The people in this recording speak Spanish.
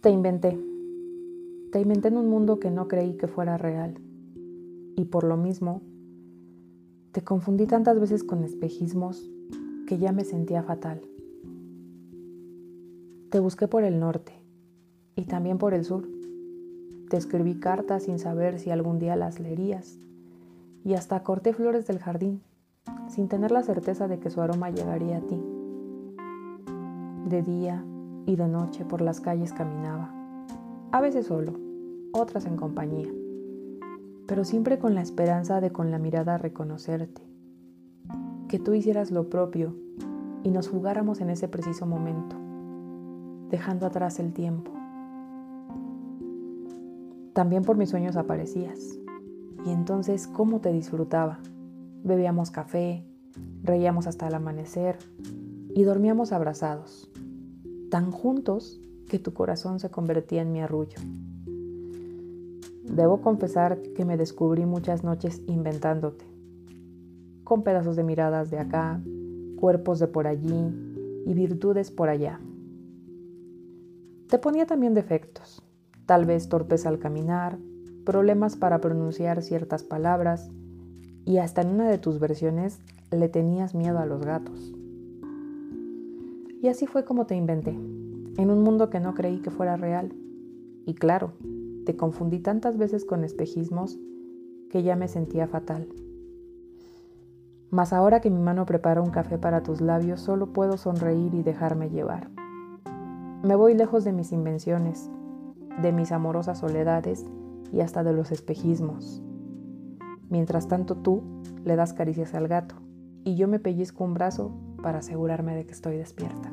Te inventé. Te inventé en un mundo que no creí que fuera real. Y por lo mismo, te confundí tantas veces con espejismos que ya me sentía fatal. Te busqué por el norte y también por el sur. Te escribí cartas sin saber si algún día las leerías. Y hasta corté flores del jardín, sin tener la certeza de que su aroma llegaría a ti. De día y de noche por las calles caminaba, a veces solo, otras en compañía, pero siempre con la esperanza de con la mirada reconocerte, que tú hicieras lo propio y nos jugáramos en ese preciso momento, dejando atrás el tiempo. También por mis sueños aparecías, y entonces cómo te disfrutaba. Bebíamos café, reíamos hasta el amanecer y dormíamos abrazados tan juntos que tu corazón se convertía en mi arrullo. Debo confesar que me descubrí muchas noches inventándote, con pedazos de miradas de acá, cuerpos de por allí y virtudes por allá. Te ponía también defectos, tal vez torpeza al caminar, problemas para pronunciar ciertas palabras y hasta en una de tus versiones le tenías miedo a los gatos. Y así fue como te inventé, en un mundo que no creí que fuera real. Y claro, te confundí tantas veces con espejismos que ya me sentía fatal. Mas ahora que mi mano prepara un café para tus labios, solo puedo sonreír y dejarme llevar. Me voy lejos de mis invenciones, de mis amorosas soledades y hasta de los espejismos. Mientras tanto tú le das caricias al gato y yo me pellizco un brazo para asegurarme de que estoy despierta.